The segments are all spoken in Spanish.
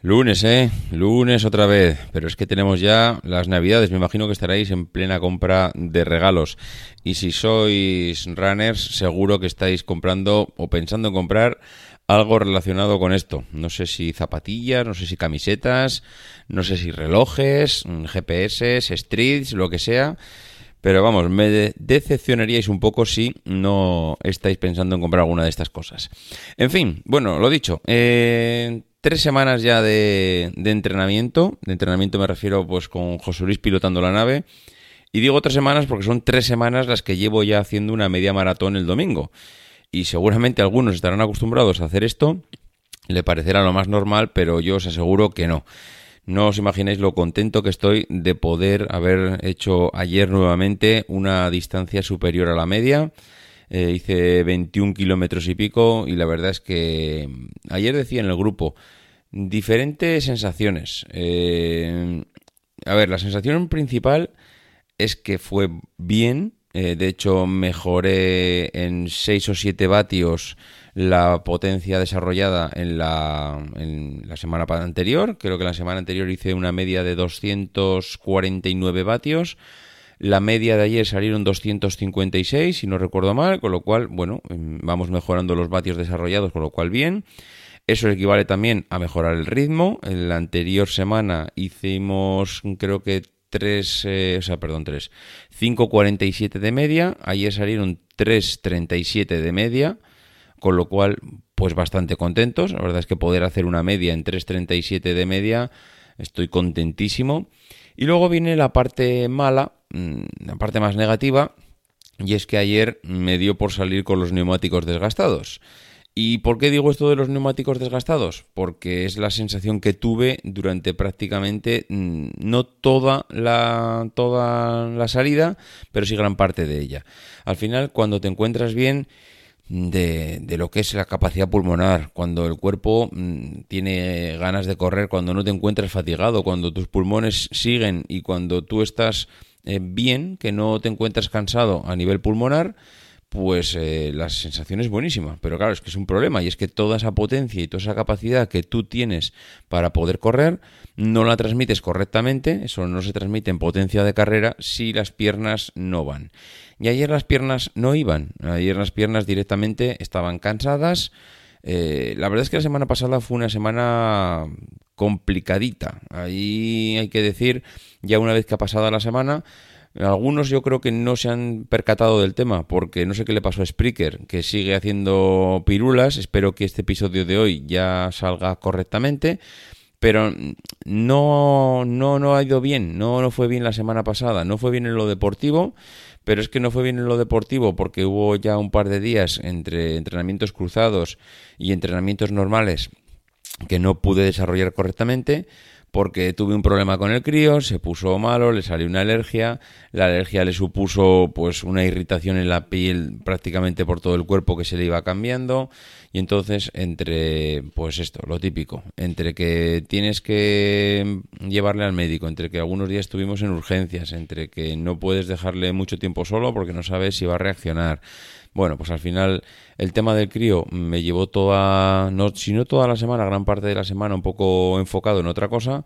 Lunes, ¿eh? Lunes otra vez. Pero es que tenemos ya las navidades. Me imagino que estaréis en plena compra de regalos. Y si sois runners, seguro que estáis comprando o pensando en comprar algo relacionado con esto. No sé si zapatillas, no sé si camisetas, no sé si relojes, mm, GPS, streets, lo que sea. Pero vamos, me decepcionaríais un poco si no estáis pensando en comprar alguna de estas cosas. En fin, bueno, lo dicho, eh, tres semanas ya de, entrenamiento. De entrenamiento me refiero pues con José Luis pilotando la nave. Y digo tres semanas porque son tres semanas las que llevo ya haciendo una media maratón el domingo. Y seguramente algunos estarán acostumbrados a hacer esto. Le parecerá lo más normal, pero yo os aseguro que no. No os imagináis lo contento que estoy de poder haber hecho ayer nuevamente una distancia superior a la media. Eh, hice 21 kilómetros y pico y la verdad es que ayer decía en el grupo diferentes sensaciones. Eh, a ver, la sensación principal es que fue bien. Eh, de hecho, mejoré en 6 o 7 vatios la potencia desarrollada en la, en la semana anterior. Creo que la semana anterior hice una media de 249 vatios. La media de ayer salieron 256, si no recuerdo mal, con lo cual, bueno, em, vamos mejorando los vatios desarrollados, con lo cual bien. Eso equivale también a mejorar el ritmo. En la anterior semana hicimos, creo que 3, eh, o sea, perdón, 3, 5.47 de media. Ayer salieron 3.37 de media, con lo cual, pues bastante contentos. La verdad es que poder hacer una media en 3.37 de media, estoy contentísimo. Y luego viene la parte mala, la parte más negativa, y es que ayer me dio por salir con los neumáticos desgastados. ¿Y por qué digo esto de los neumáticos desgastados? Porque es la sensación que tuve durante prácticamente mm, no toda la, toda la salida, pero sí gran parte de ella. Al final, cuando te encuentras bien de, de, lo que es la capacidad pulmonar, cuando el cuerpo mm, tiene ganas de correr, cuando no te encuentras fatigado, cuando tus pulmones siguen y cuando tú estás eh, bien, que no te encuentras cansado a nivel pulmonar, pues eh, la sensación es buenísima. Pero claro, es que es un problema y es que toda esa potencia y toda esa capacidad que tú tienes para poder correr, no la transmites correctamente, eso no se transmite en potencia de carrera si las piernas no van. Y ayer las piernas no iban, ayer las piernas directamente estaban cansadas. Eh, la verdad es que la semana pasada fue una semana complicadita. Ahí hay que decir, ya una vez que ha pasado la semana, algunos yo creo que no se han percatado del tema, porque no sé qué le pasó a Spreaker, que sigue haciendo pirulas. Espero que este episodio de hoy ya salga correctamente. Pero no, no, no ha ido bien, no, no fue bien la semana pasada, no fue bien en lo deportivo, pero es que no fue bien en lo deportivo porque hubo ya un par de días entre entrenamientos cruzados y entrenamientos normales que no pude desarrollar correctamente porque tuve un problema con el crío, se puso malo, le salió una alergia, la alergia le supuso pues una irritación en la piel prácticamente por todo el cuerpo que se le iba cambiando y entonces entre pues esto, lo típico, entre que tienes que llevarle al médico, entre que algunos días estuvimos en urgencias, entre que no puedes dejarle mucho tiempo solo porque no sabes si va a reaccionar. Bueno, pues al final el tema del crío me llevó toda, no, si no toda la semana, gran parte de la semana un poco enfocado en otra cosa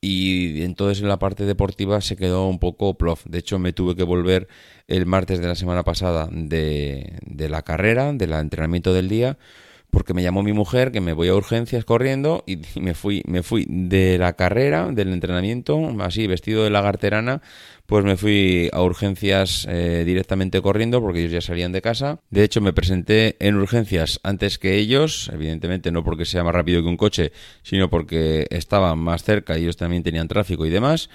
y entonces en la parte deportiva se quedó un poco plof. De hecho, me tuve que volver el martes de la semana pasada de, de la carrera, del entrenamiento del día, porque me llamó mi mujer que me voy a urgencias corriendo y me fui, me fui de la carrera, del entrenamiento, así vestido de lagarterana, pues me fui a urgencias eh, directamente corriendo porque ellos ya salían de casa. De hecho, me presenté en urgencias antes que ellos, evidentemente no porque sea más rápido que un coche, sino porque estaban más cerca y ellos también tenían tráfico y demás.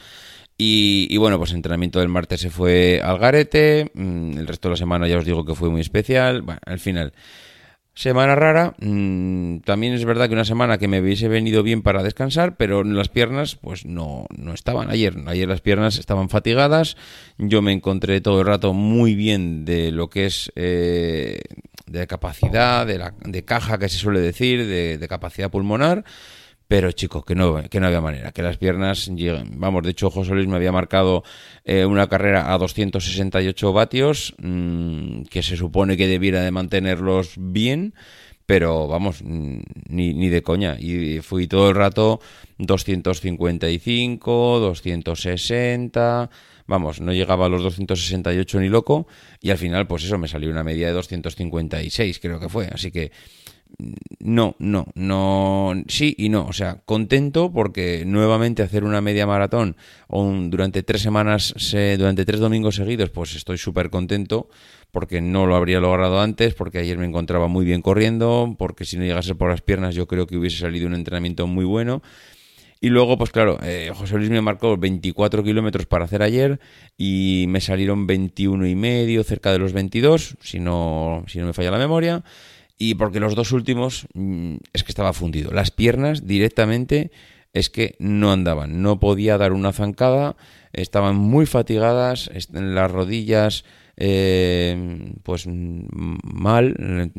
Y, bueno, pues entrenamiento del martes se fue al garete, mm, el resto de la semana ya os digo que fue muy especial. Bueno, al final Semana rara, mm, también es verdad que una semana que me hubiese venido bien para descansar, pero las piernas pues no, no estaban ayer. Ayer las piernas estaban fatigadas, yo me encontré todo el rato muy bien de lo que es eh, de capacidad, de, la, de caja que se suele decir, de, capacidad pulmonar. Pero chicos, que no, que no había manera, que las piernas llegan. Vamos, de hecho, José Luis me había marcado eh, una carrera a 268 vatios, mm, que se supone que debiera de mantenerlos bien, pero vamos, mm, ni, ni de coña. Y fui todo el rato 255, 260 vamos, no llegaba a los 268 ni loco y al final pues eso me salió una media de 256 creo que fue, así que no, no, no, sí y no, o sea, contento porque nuevamente hacer una media maratón o durante tres semanas, durante tres domingos seguidos, pues estoy súper contento porque no lo habría logrado antes, porque ayer me encontraba muy bien corriendo, porque si no llegase por las piernas yo creo que hubiese salido un entrenamiento muy bueno y luego, pues claro, eh, José Luis me marcó 24 kilómetros para hacer ayer y me salieron 21 y medio, cerca de los 22, si no, si no me falla la memoria. Y porque los dos últimos mm, es que estaba fundido. Las piernas directamente es que no andaban, no podía dar una zancada, estaban muy fatigadas, las rodillas eh, pues mal,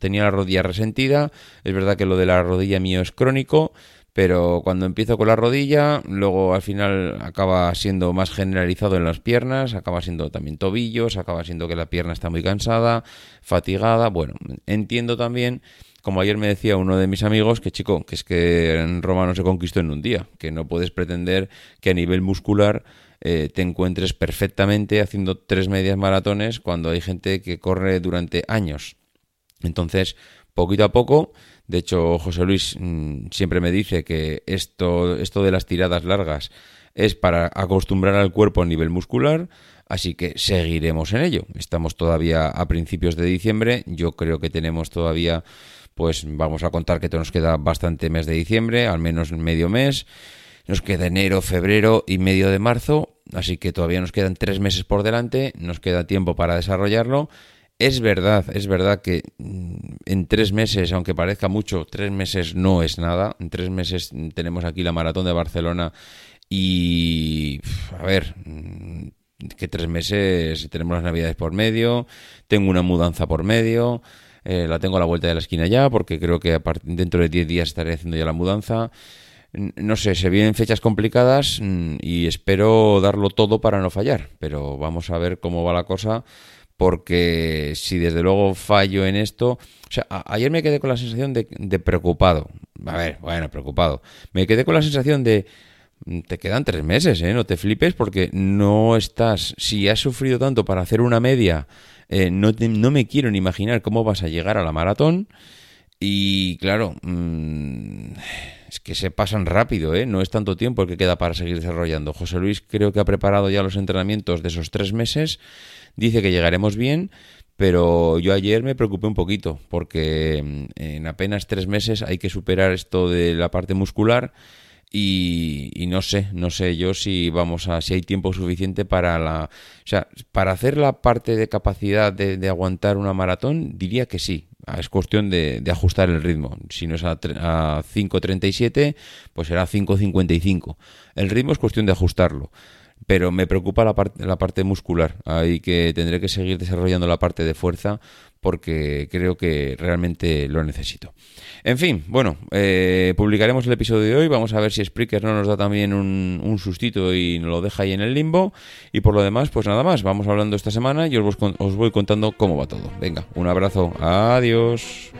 tenía la rodilla resentida, es verdad que lo de la rodilla mío es crónico, pero cuando empiezo con la rodilla, luego al final acaba siendo más generalizado en las piernas, acaba siendo también tobillos, acaba siendo que la pierna está muy cansada, fatigada. Bueno, entiendo también, como ayer me decía uno de mis amigos, que chico, que es que en Roma no se conquistó en un día, que no puedes pretender que a nivel muscular eh, te encuentres perfectamente haciendo tres medias maratones cuando hay gente que corre durante años. Entonces, poquito a poco de hecho, José Luis mm, siempre me dice que esto, esto de las tiradas largas es para acostumbrar al cuerpo a nivel muscular, así que seguiremos en ello. Estamos todavía a principios de diciembre, yo creo que tenemos todavía, pues vamos a contar que nos queda bastante mes de diciembre, al menos medio mes. Nos queda enero, febrero y medio de marzo, así que todavía nos quedan tres meses por delante, nos queda tiempo para desarrollarlo es verdad, es verdad que mm, en tres meses, aunque parezca mucho, tres meses no es nada. En tres meses tenemos aquí la maratón de Barcelona y, a ver, mm, que tres meses tenemos las navidades por medio, tengo una mudanza por medio, eh, la tengo a la vuelta de la esquina ya, porque creo que dentro de diez días estaré haciendo ya la mudanza. No sé, se vienen fechas complicadas mm, y espero darlo todo para no fallar, pero vamos a ver cómo va la cosa porque si desde luego fallo en esto, o sea, ayer me quedé con la sensación de, preocupado. A ver, bueno, preocupado. Me quedé con la sensación de mm, te quedan tres meses, ¿eh? No te flipes porque no estás, si has sufrido tanto para hacer una media, eh, no, no me quiero ni imaginar cómo vas a llegar a la maratón. Y claro, mm, que se pasan rápido, ¿eh? No es tanto tiempo el que queda para seguir desarrollando. José Luis creo que ha preparado ya los entrenamientos de esos tres meses dice que llegaremos bien, pero yo ayer me preocupé un poquito porque mm, en apenas tres meses hay que superar esto de la parte muscular y, no sé, no sé yo si vamos a si hay tiempo suficiente para la, o sea, para hacer la parte de capacidad de, aguantar una maratón diría que sí. Es cuestión de, ajustar el ritmo. Si no es a, a 5.37, pues será 5.55. El ritmo es cuestión de ajustarlo pero me preocupa la, parte la parte muscular. Ahí que tendré que seguir desarrollando la parte de fuerza porque creo que realmente lo necesito. En fin, bueno, eh, publicaremos el episodio de hoy. Vamos a ver si Spreaker no nos da también un, un, sustito y lo deja ahí en el limbo. Y por lo demás, pues nada más. Vamos hablando esta semana y os, os voy contando cómo va todo. Venga, un abrazo. Adiós.